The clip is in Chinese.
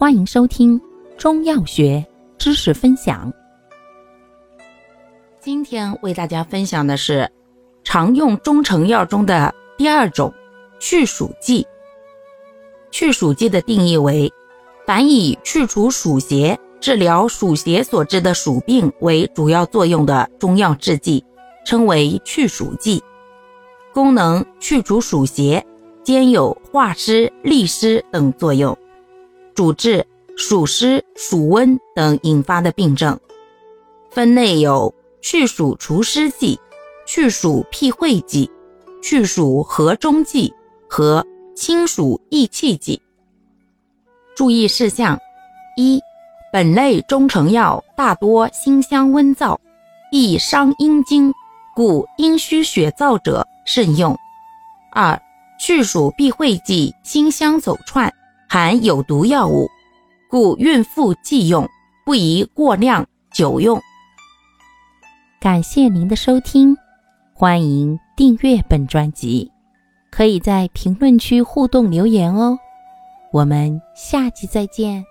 欢迎收听中药学知识分享。今天为大家分享的是常用中成药中的第二种去暑剂。去暑剂的定义为：凡以去除暑邪、治疗暑邪所致的暑病为主要作用的中药制剂，称为去暑剂。功能去除暑邪，兼有化湿、利湿等作用，主治暑湿、暑温等引发的病症。分类有去暑除湿剂、去暑辟秽剂、去暑和中剂和。清暑益气剂。注意事项：一、本类中成药大多辛香温燥，易伤阴经，故阴虚血燥者慎用。二、去暑避秽剂辛香走窜，含有毒药物，故孕妇忌用，不宜过量久用。感谢您的收听，欢迎订阅本专辑。可以在评论区互动留言哦，我们下期再见。